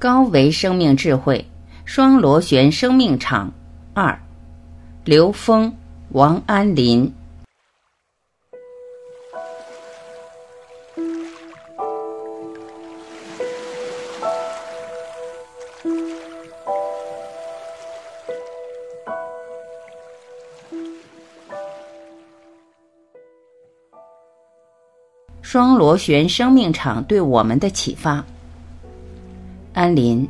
高维生命智慧，双螺旋生命场二，刘峰、王安林。双螺旋生命场对我们的启发。安林，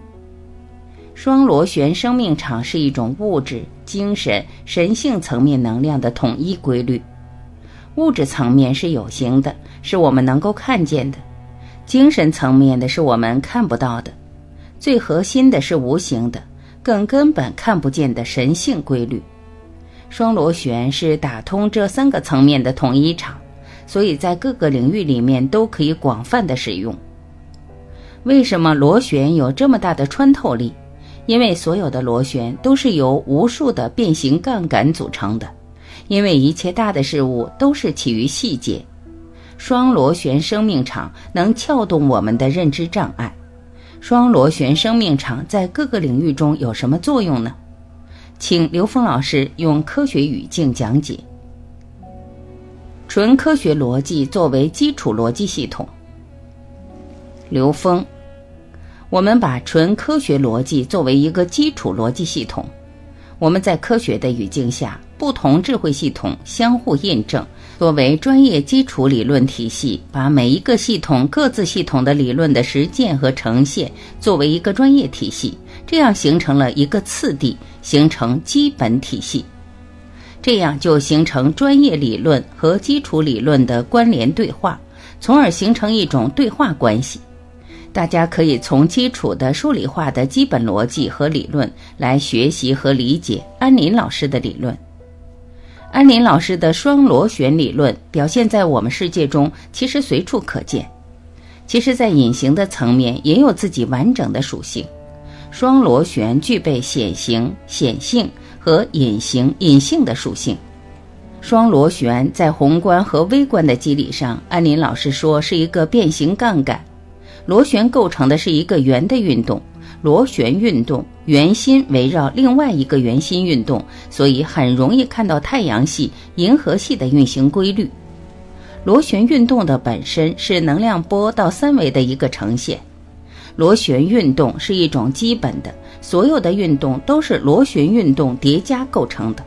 双螺旋生命场是一种物质、精神、神性层面能量的统一规律。物质层面是有形的，是我们能够看见的；精神层面的是我们看不到的；最核心的是无形的，更根本看不见的神性规律。双螺旋是打通这三个层面的统一场。所以在各个领域里面都可以广泛的使用。为什么螺旋有这么大的穿透力？因为所有的螺旋都是由无数的变形杠杆组成的。因为一切大的事物都是起于细节。双螺旋生命场能撬动我们的认知障碍。双螺旋生命场在各个领域中有什么作用呢？请刘峰老师用科学语境讲解。纯科学逻辑作为基础逻辑系统。刘峰，我们把纯科学逻辑作为一个基础逻辑系统。我们在科学的语境下，不同智慧系统相互印证，作为专业基础理论体系，把每一个系统各自系统的理论的实践和呈现作为一个专业体系，这样形成了一个次第，形成基本体系。这样就形成专业理论和基础理论的关联对话，从而形成一种对话关系。大家可以从基础的数理化的基本逻辑和理论来学习和理解安林老师的理论。安林老师的双螺旋理论表现在我们世界中，其实随处可见。其实，在隐形的层面也有自己完整的属性。双螺旋具备显形、显性。和隐形、隐性的属性，双螺旋在宏观和微观的机理上，安林老师说是一个变形杠杆。螺旋构成的是一个圆的运动，螺旋运动圆心围绕另外一个圆心运动，所以很容易看到太阳系、银河系的运行规律。螺旋运动的本身是能量波到三维的一个呈现。螺旋运动是一种基本的，所有的运动都是螺旋运动叠加构成的，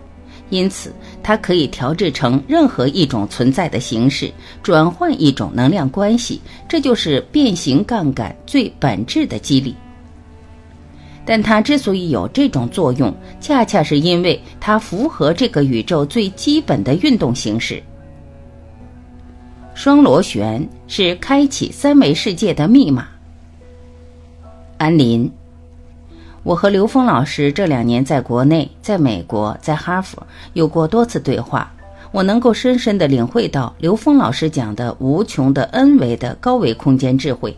因此它可以调制成任何一种存在的形式，转换一种能量关系，这就是变形杠杆最本质的机理。但它之所以有这种作用，恰恰是因为它符合这个宇宙最基本的运动形式。双螺旋是开启三维世界的密码。安林，我和刘峰老师这两年在国内、在美国、在哈佛有过多次对话，我能够深深地领会到刘峰老师讲的无穷的 N 维的高维空间智慧。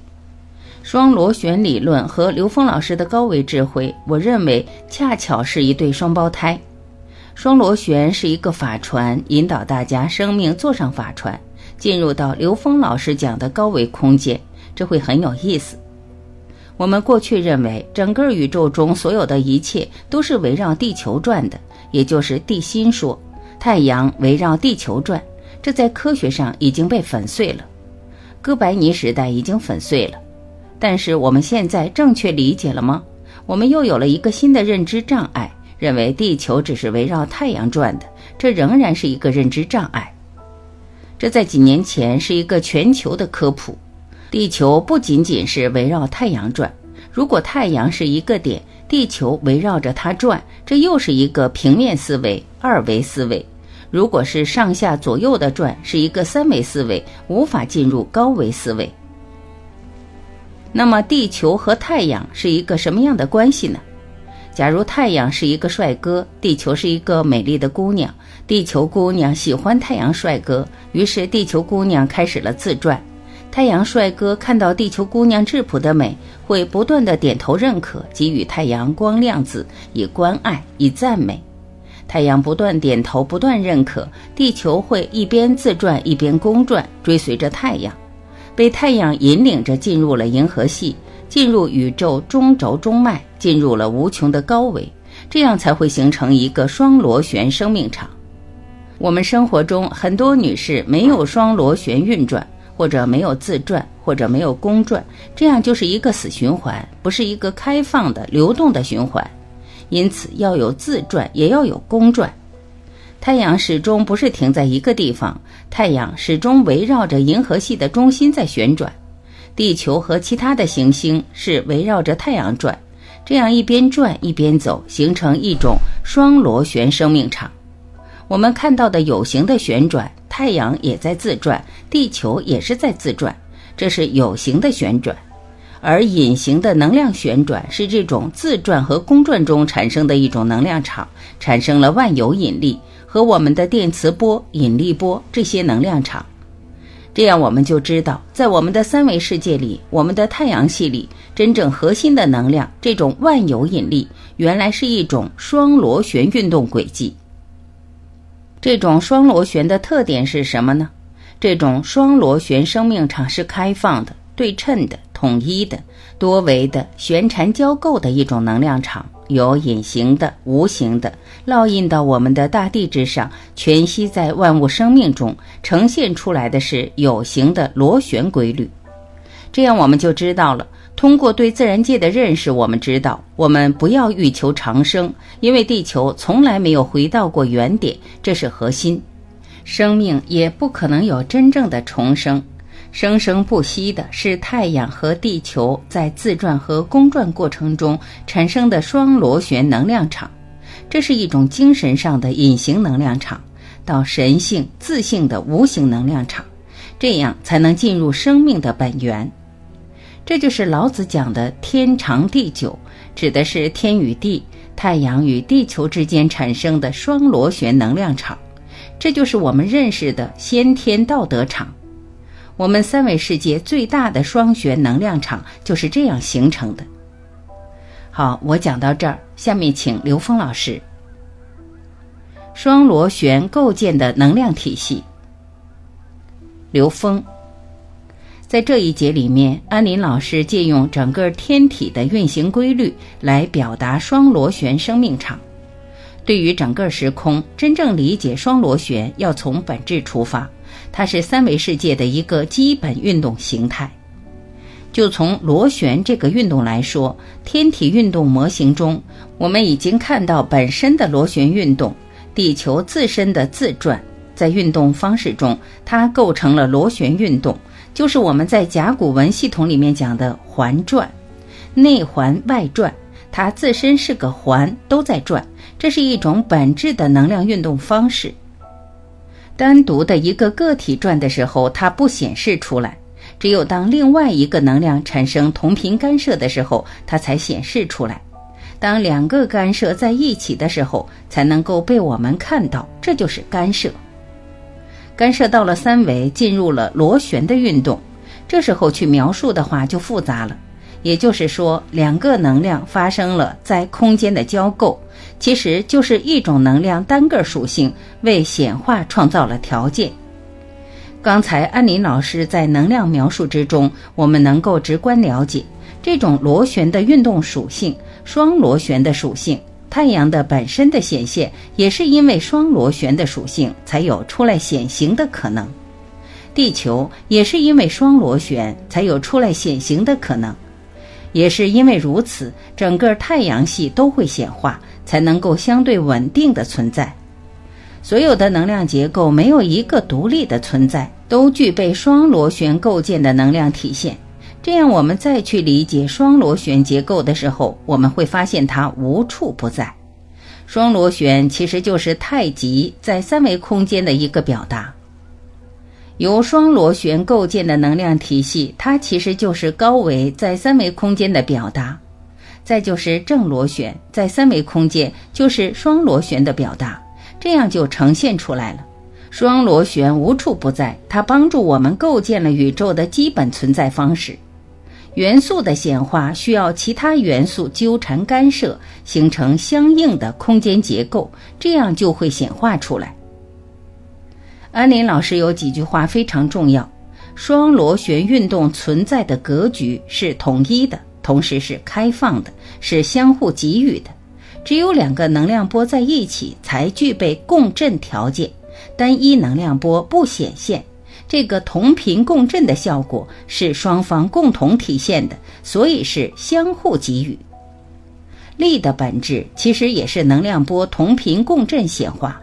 双螺旋理论和刘峰老师的高维智慧，我认为恰巧是一对双胞胎。双螺旋是一个法船，引导大家生命坐上法船，进入到刘峰老师讲的高维空间，这会很有意思。我们过去认为，整个宇宙中所有的一切都是围绕地球转的，也就是地心说，太阳围绕地球转。这在科学上已经被粉碎了，哥白尼时代已经粉碎了。但是我们现在正确理解了吗？我们又有了一个新的认知障碍，认为地球只是围绕太阳转的，这仍然是一个认知障碍。这在几年前是一个全球的科普。地球不仅仅是围绕太阳转，如果太阳是一个点，地球围绕着它转，这又是一个平面思维、二维思维。如果是上下左右的转，是一个三维思维，无法进入高维思维。那么，地球和太阳是一个什么样的关系呢？假如太阳是一个帅哥，地球是一个美丽的姑娘，地球姑娘喜欢太阳帅哥，于是地球姑娘开始了自转。太阳帅哥看到地球姑娘质朴的美，会不断的点头认可，给予太阳光亮子，以关爱，以赞美。太阳不断点头，不断认可，地球会一边自转一边公转，追随着太阳，被太阳引领着进入了银河系，进入宇宙中轴中脉，进入了无穷的高维，这样才会形成一个双螺旋生命场。我们生活中很多女士没有双螺旋运转，或者没有自转，或者没有公转，这样就是一个死循环，不是一个开放的流动的循环。因此要有自转，也要有公转。太阳始终不是停在一个地方，太阳始终围绕着银河系的中心在旋转，地球和其他的行星是围绕着太阳转，这样一边转一边走，形成一种双螺旋生命场。我们看到的有形的旋转，太阳也在自转，地球也是在自转，这是有形的旋转；而隐形的能量旋转是这种自转和公转中产生的一种能量场，产生了万有引力和我们的电磁波、引力波这些能量场。这样我们就知道，在我们的三维世界里，我们的太阳系里真正核心的能量，这种万有引力，原来是一种双螺旋运动轨迹。这种双螺旋的特点是什么呢？这种双螺旋生命场是开放的、对称的、统一的、多维的、旋缠交构的一种能量场，有隐形的、无形的，烙印到我们的大地之上，全息在万物生命中，呈现出来的是有形的螺旋规律。这样我们就知道了。通过对自然界的认识，我们知道，我们不要欲求长生，因为地球从来没有回到过原点，这是核心。生命也不可能有真正的重生，生生不息的是太阳和地球在自转和公转过程中产生的双螺旋能量场，这是一种精神上的隐形能量场，到神性自性的无形能量场，这样才能进入生命的本源。这就是老子讲的“天长地久”，指的是天与地、太阳与地球之间产生的双螺旋能量场。这就是我们认识的先天道德场。我们三维世界最大的双旋能量场就是这样形成的。好，我讲到这儿，下面请刘峰老师。双螺旋构建的能量体系，刘峰。在这一节里面，安林老师借用整个天体的运行规律来表达双螺旋生命场。对于整个时空，真正理解双螺旋要从本质出发，它是三维世界的一个基本运动形态。就从螺旋这个运动来说，天体运动模型中，我们已经看到本身的螺旋运动，地球自身的自转，在运动方式中，它构成了螺旋运动。就是我们在甲骨文系统里面讲的环转，内环外转，它自身是个环，都在转，这是一种本质的能量运动方式。单独的一个个体转的时候，它不显示出来，只有当另外一个能量产生同频干涉的时候，它才显示出来。当两个干涉在一起的时候，才能够被我们看到，这就是干涉。干涉到了三维，进入了螺旋的运动。这时候去描述的话就复杂了。也就是说，两个能量发生了在空间的交构，其实就是一种能量单个属性为显化创造了条件。刚才安林老师在能量描述之中，我们能够直观了解这种螺旋的运动属性，双螺旋的属性。太阳的本身的显现，也是因为双螺旋的属性才有出来显形的可能；地球也是因为双螺旋才有出来显形的可能；也是因为如此，整个太阳系都会显化，才能够相对稳定的存在。所有的能量结构没有一个独立的存在，都具备双螺旋构建的能量体现。这样，我们再去理解双螺旋结构的时候，我们会发现它无处不在。双螺旋其实就是太极在三维空间的一个表达。由双螺旋构建的能量体系，它其实就是高维在三维空间的表达。再就是正螺旋在三维空间就是双螺旋的表达，这样就呈现出来了。双螺旋无处不在，它帮助我们构建了宇宙的基本存在方式。元素的显化需要其他元素纠缠干涉，形成相应的空间结构，这样就会显化出来。安林老师有几句话非常重要：双螺旋运动存在的格局是统一的，同时是开放的，是相互给予的。只有两个能量波在一起，才具备共振条件。单一能量波不显现。这个同频共振的效果是双方共同体现的，所以是相互给予。力的本质其实也是能量波同频共振显化。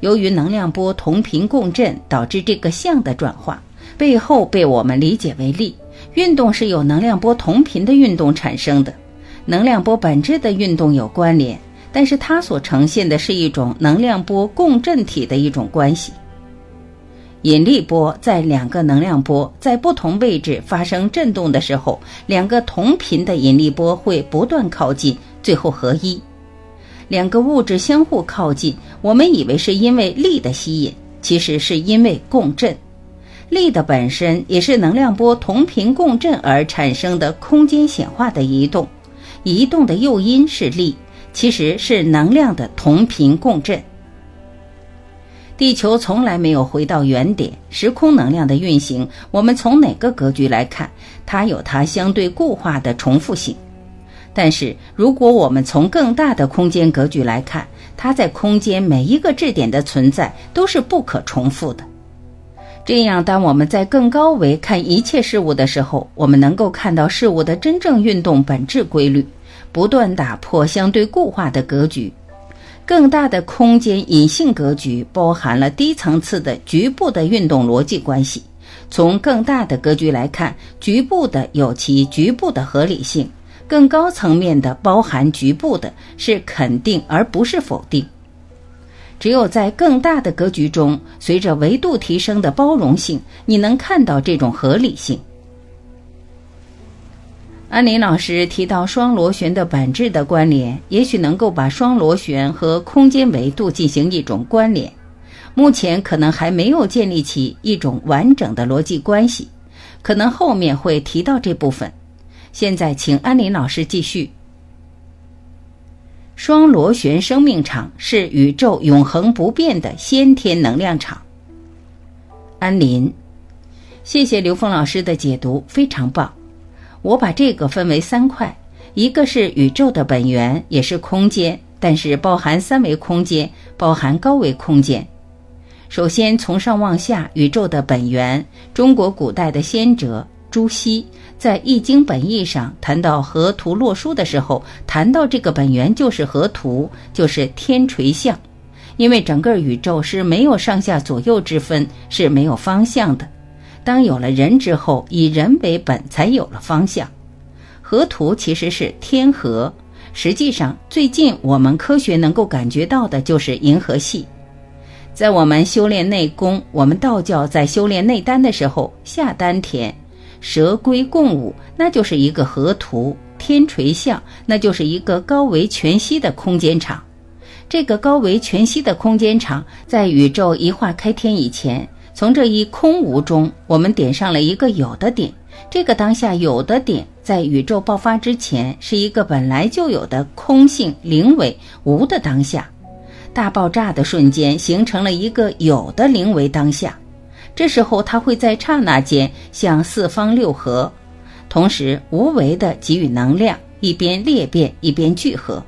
由于能量波同频共振导致这个相的转化，背后被我们理解为力。运动是由能量波同频的运动产生的，能量波本质的运动有关联，但是它所呈现的是一种能量波共振体的一种关系。引力波在两个能量波在不同位置发生振动的时候，两个同频的引力波会不断靠近，最后合一。两个物质相互靠近，我们以为是因为力的吸引，其实是因为共振。力的本身也是能量波同频共振而产生的空间显化的移动，移动的诱因是力，其实是能量的同频共振。地球从来没有回到原点，时空能量的运行，我们从哪个格局来看，它有它相对固化的重复性。但是，如果我们从更大的空间格局来看，它在空间每一个质点的存在都是不可重复的。这样，当我们在更高维看一切事物的时候，我们能够看到事物的真正运动本质规律，不断打破相对固化的格局。更大的空间隐性格局包含了低层次的局部的运动逻辑关系。从更大的格局来看，局部的有其局部的合理性；更高层面的包含局部的是肯定而不是否定。只有在更大的格局中，随着维度提升的包容性，你能看到这种合理性。安林老师提到双螺旋的本质的关联，也许能够把双螺旋和空间维度进行一种关联。目前可能还没有建立起一种完整的逻辑关系，可能后面会提到这部分。现在，请安林老师继续。双螺旋生命场是宇宙永恒不变的先天能量场。安林，谢谢刘峰老师的解读，非常棒。我把这个分为三块，一个是宇宙的本源，也是空间，但是包含三维空间，包含高维空间。首先从上往下，宇宙的本源，中国古代的先哲朱熹在《易经本义》上谈到河图洛书的时候，谈到这个本源就是河图，就是天垂象，因为整个宇宙是没有上下左右之分，是没有方向的。当有了人之后，以人为本，才有了方向。河图其实是天河，实际上最近我们科学能够感觉到的就是银河系。在我们修炼内功，我们道教在修炼内丹的时候，下丹田，蛇龟共舞，那就是一个河图；天垂象，那就是一个高维全息的空间场。这个高维全息的空间场，在宇宙一化开天以前。从这一空无中，我们点上了一个有的点。这个当下有的点，在宇宙爆发之前，是一个本来就有的空性灵为无的当下。大爆炸的瞬间，形成了一个有的灵为当下。这时候，它会在刹那间向四方六合，同时无为的给予能量，一边裂变，一边聚合。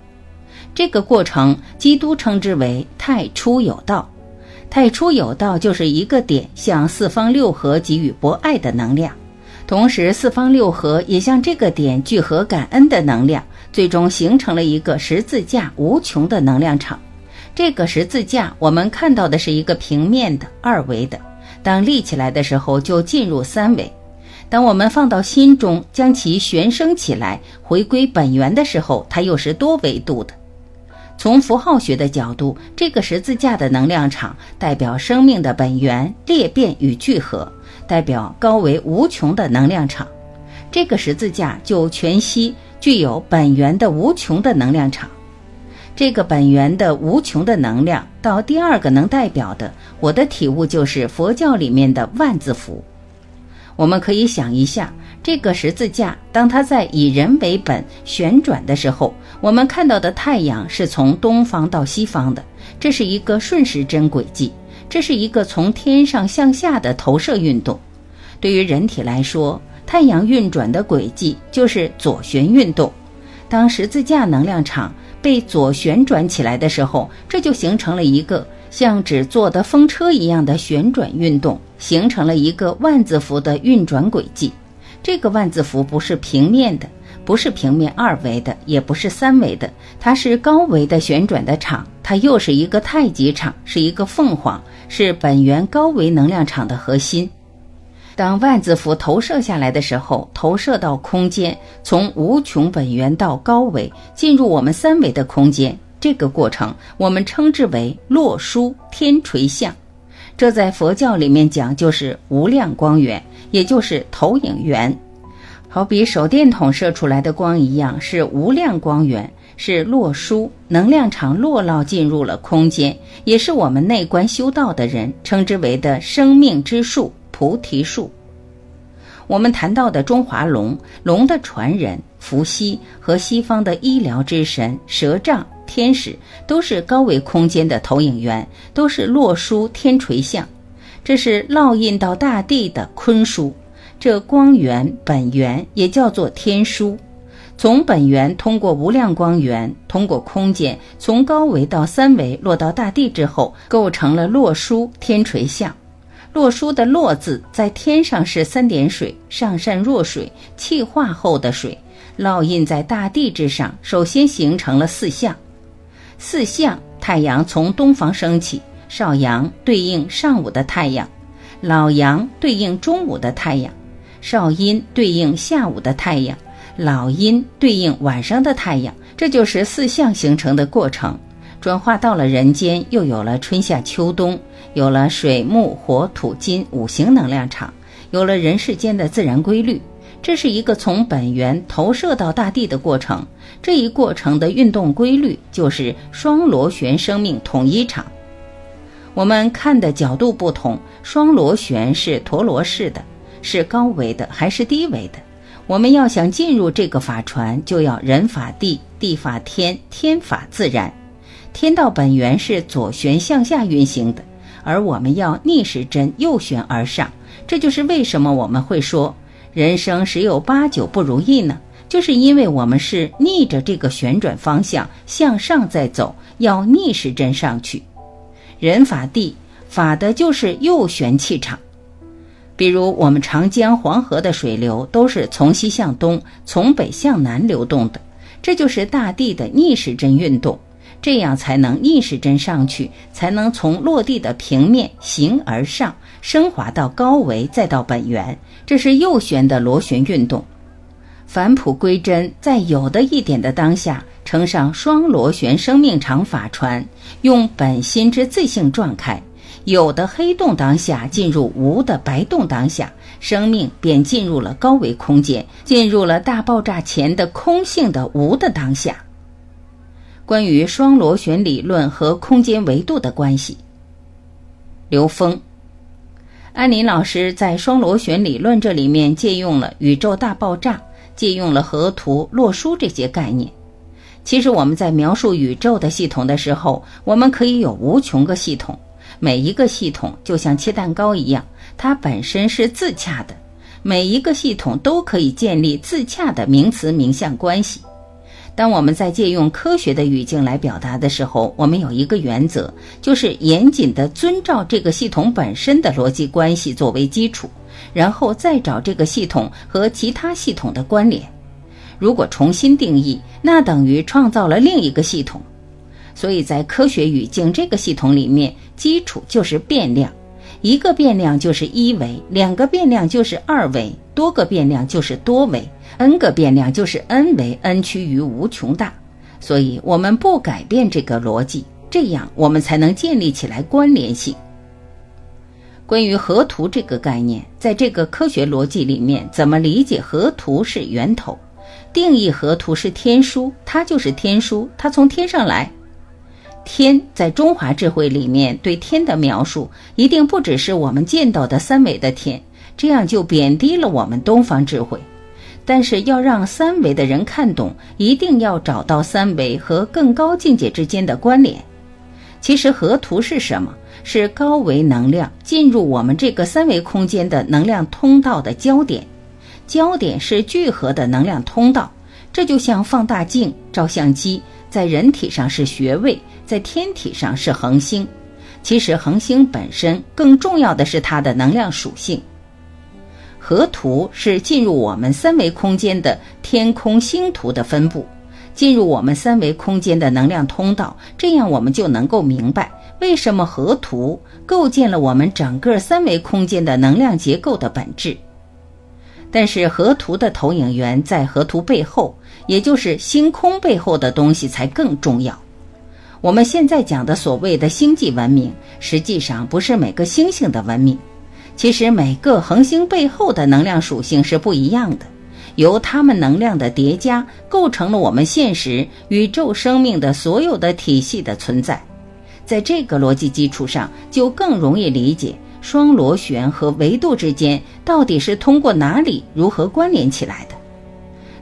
这个过程，基督称之为太初有道。太初有道，就是一个点向四方六合给予博爱的能量，同时四方六合也向这个点聚合感恩的能量，最终形成了一个十字架无穷的能量场。这个十字架我们看到的是一个平面的二维的，当立起来的时候就进入三维。当我们放到心中，将其悬升起来，回归本源的时候，它又是多维度的。从符号学的角度，这个十字架的能量场代表生命的本源裂变与聚合，代表高维无穷的能量场。这个十字架就全息具有本源的无穷的能量场。这个本源的无穷的能量，到第二个能代表的，我的体悟就是佛教里面的万字符。我们可以想一下。这个十字架，当它在以人为本旋转的时候，我们看到的太阳是从东方到西方的，这是一个顺时针轨迹，这是一个从天上向下的投射运动。对于人体来说，太阳运转的轨迹就是左旋运动。当十字架能量场被左旋转起来的时候，这就形成了一个像纸做的风车一样的旋转运动，形成了一个万字符的运转轨迹。这个万字符不是平面的，不是平面二维的，也不是三维的，它是高维的旋转的场，它又是一个太极场，是一个凤凰，是本源高维能量场的核心。当万字符投射下来的时候，投射到空间，从无穷本源到高维，进入我们三维的空间，这个过程我们称之为落书天垂象。这在佛教里面讲就是无量光源，也就是投影源，好比手电筒射出来的光一样，是无量光源，是洛书能量场落落进入了空间，也是我们内观修道的人称之为的生命之树。菩提树，我们谈到的中华龙、龙的传人伏羲和西方的医疗之神蛇杖、天使，都是高维空间的投影源，都是洛书天垂象，这是烙印到大地的坤书。这光源本源也叫做天书，从本源通过无量光源，通过空间，从高维到三维落到大地之后，构成了洛书天垂象。洛书的“洛”字在天上是三点水，上善若水，气化后的水，烙印在大地之上。首先形成了四象，四象：太阳从东方升起，少阳对应上午的太阳，老阳对应中午的太阳，少阴对应下午的太阳，老阴对应晚上的太阳。这就是四象形成的过程。转化到了人间，又有了春夏秋冬，有了水木火土金五行能量场，有了人世间的自然规律。这是一个从本源投射到大地的过程。这一过程的运动规律就是双螺旋生命统一场。我们看的角度不同，双螺旋是陀螺式的，是高维的还是低维的？我们要想进入这个法船，就要人法地，地法天，天法自然。天道本源是左旋向下运行的，而我们要逆时针右旋而上。这就是为什么我们会说人生十有八九不如意呢？就是因为我们是逆着这个旋转方向向上在走，要逆时针上去。人法地法的就是右旋气场。比如我们长江、黄河的水流都是从西向东、从北向南流动的，这就是大地的逆时针运动。这样才能逆时针上去，才能从落地的平面形而上，升华到高维，再到本源。这是右旋的螺旋运动。返璞归真，在有的一点的当下，乘上双螺旋生命场法船，用本心之自性撞开；有的黑洞当下，进入无的白洞当下，生命便进入了高维空间，进入了大爆炸前的空性的无的当下。关于双螺旋理论和空间维度的关系，刘峰、安林老师在双螺旋理论这里面借用了宇宙大爆炸，借用了河图、洛书这些概念。其实我们在描述宇宙的系统的时候，我们可以有无穷个系统，每一个系统就像切蛋糕一样，它本身是自洽的，每一个系统都可以建立自洽的名词名相关系。当我们在借用科学的语境来表达的时候，我们有一个原则，就是严谨地遵照这个系统本身的逻辑关系作为基础，然后再找这个系统和其他系统的关联。如果重新定义，那等于创造了另一个系统。所以在科学语境这个系统里面，基础就是变量，一个变量就是一维，两个变量就是二维，多个变量就是多维。n 个变量就是 n 维 n 趋于无穷大，所以我们不改变这个逻辑，这样我们才能建立起来关联性。关于河图这个概念，在这个科学逻辑里面，怎么理解河图是源头？定义河图是天书，它就是天书，它从天上来。天在中华智慧里面对天的描述，一定不只是我们见到的三维的天，这样就贬低了我们东方智慧。但是要让三维的人看懂，一定要找到三维和更高境界之间的关联。其实河图是什么？是高维能量进入我们这个三维空间的能量通道的焦点。焦点是聚合的能量通道。这就像放大镜、照相机，在人体上是穴位，在天体上是恒星。其实恒星本身更重要的是它的能量属性。河图是进入我们三维空间的天空星图的分布，进入我们三维空间的能量通道。这样我们就能够明白为什么河图构建了我们整个三维空间的能量结构的本质。但是河图的投影源在河图背后，也就是星空背后的东西才更重要。我们现在讲的所谓的星际文明，实际上不是每个星星的文明。其实每个恒星背后的能量属性是不一样的，由它们能量的叠加构成了我们现实宇宙生命的所有的体系的存在。在这个逻辑基础上，就更容易理解。双螺旋和维度之间到底是通过哪里、如何关联起来的？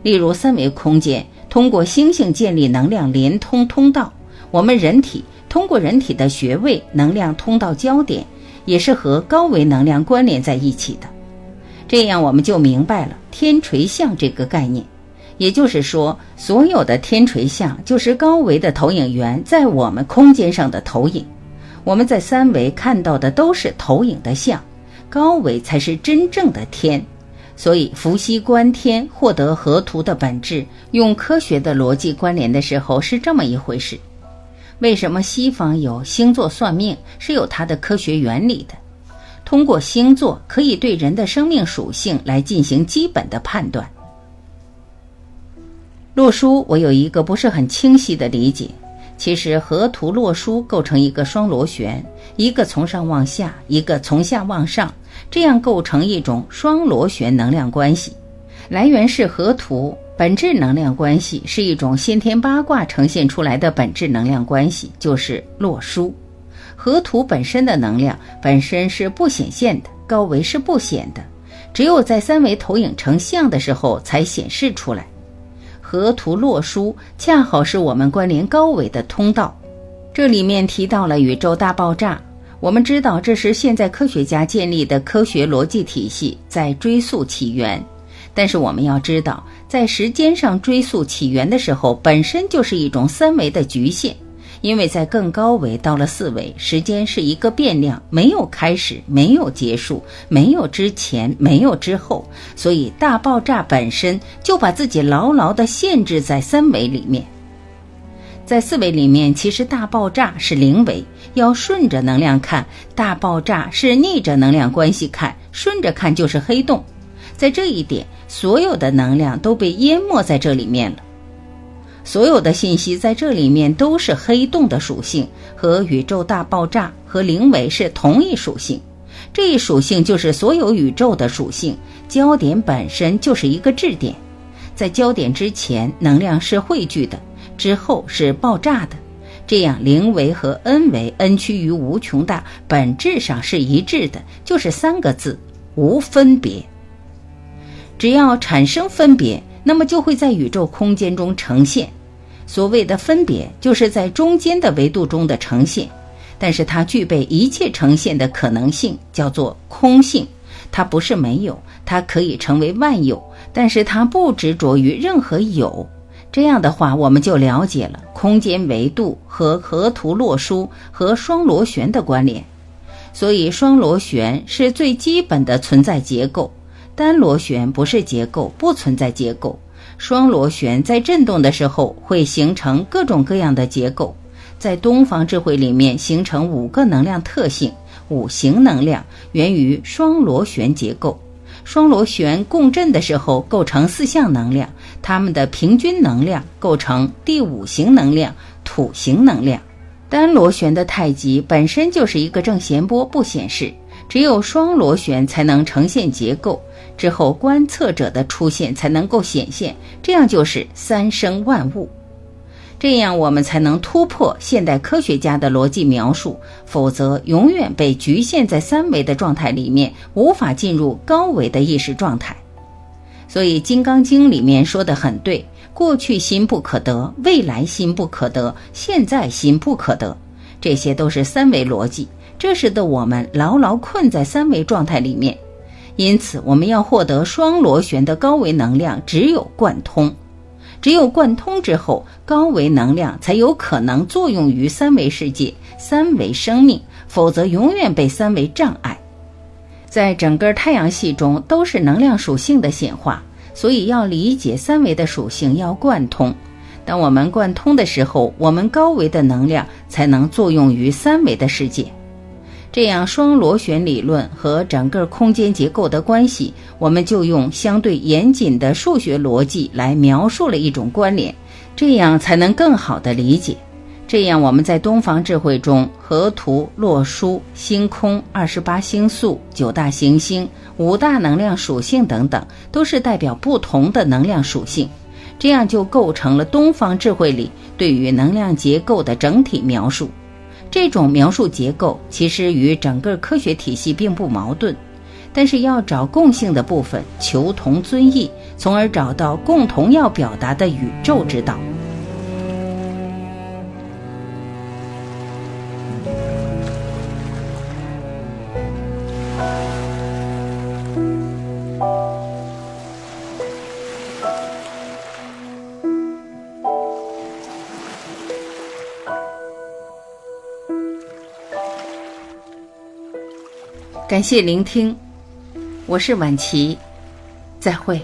例如，三维空间通过星星建立能量连通通道，我们人体通过人体的穴位能量通道焦点，也是和高维能量关联在一起的。这样我们就明白了天垂象这个概念，也就是说，所有的天垂像就是高维的投影源在我们空间上的投影。我们在三维看到的都是投影的像，高维才是真正的天。所以伏羲观天获得河图的本质，用科学的逻辑关联的时候是这么一回事。为什么西方有星座算命是有它的科学原理的？通过星座可以对人的生命属性来进行基本的判断。洛书，我有一个不是很清晰的理解。其实河图洛书构成一个双螺旋，一个从上往下，一个从下往上，这样构成一种双螺旋能量关系。来源是河图，本质能量关系是一种先天八卦呈现出来的本质能量关系，就是洛书。河图本身的能量本身是不显现的，高维是不显的，只有在三维投影成像的时候才显示出来。河图洛书恰好是我们关联高维的通道。这里面提到了宇宙大爆炸，我们知道这是现在科学家建立的科学逻辑体系在追溯起源。但是我们要知道，在时间上追溯起源的时候，本身就是一种三维的局限。因为在更高维到了四维，时间是一个变量，没有开始，没有结束，没有之前，没有之后，所以大爆炸本身就把自己牢牢地限制在三维里面。在四维里面，其实大爆炸是零维，要顺着能量看；大爆炸是逆着能量关系看，顺着看就是黑洞。在这一点，所有的能量都被淹没在这里面了。所有的信息在这里面都是黑洞的属性，和宇宙大爆炸和零维是同一属性。这一属性就是所有宇宙的属性。焦点本身就是一个质点，在焦点之前能量是汇聚的，之后是爆炸的。这样零维和 n 维 n 趋于无穷大，本质上是一致的，就是三个字：无分别。只要产生分别。那么就会在宇宙空间中呈现，所谓的分别就是在中间的维度中的呈现，但是它具备一切呈现的可能性，叫做空性。它不是没有，它可以成为万有，但是它不执着于任何有。这样的话，我们就了解了空间维度和河图洛书和双螺旋的关联。所以，双螺旋是最基本的存在结构。单螺旋不是结构，不存在结构。双螺旋在振动的时候会形成各种各样的结构。在东方智慧里面，形成五个能量特性，五行能量源于双螺旋结构。双螺旋共振的时候构成四项能量，它们的平均能量构成第五行能量土行能量。单螺旋的太极本身就是一个正弦波，不显示。只有双螺旋才能呈现结构。之后，观测者的出现才能够显现，这样就是三生万物，这样我们才能突破现代科学家的逻辑描述，否则永远被局限在三维的状态里面，无法进入高维的意识状态。所以，《金刚经》里面说的很对：过去心不可得，未来心不可得，现在心不可得，这些都是三维逻辑，这使得我们牢牢困在三维状态里面。因此，我们要获得双螺旋的高维能量，只有贯通。只有贯通之后，高维能量才有可能作用于三维世界、三维生命，否则永远被三维障碍。在整个太阳系中，都是能量属性的显化，所以要理解三维的属性，要贯通。当我们贯通的时候，我们高维的能量才能作用于三维的世界。这样，双螺旋理论和整个空间结构的关系，我们就用相对严谨的数学逻辑来描述了一种关联，这样才能更好的理解。这样，我们在东方智慧中，河图、洛书、星空、二十八星宿、九大行星、五大能量属性等等，都是代表不同的能量属性，这样就构成了东方智慧里对于能量结构的整体描述。这种描述结构其实与整个科学体系并不矛盾，但是要找共性的部分，求同尊异，从而找到共同要表达的宇宙之道。感谢聆听，我是晚琪，再会。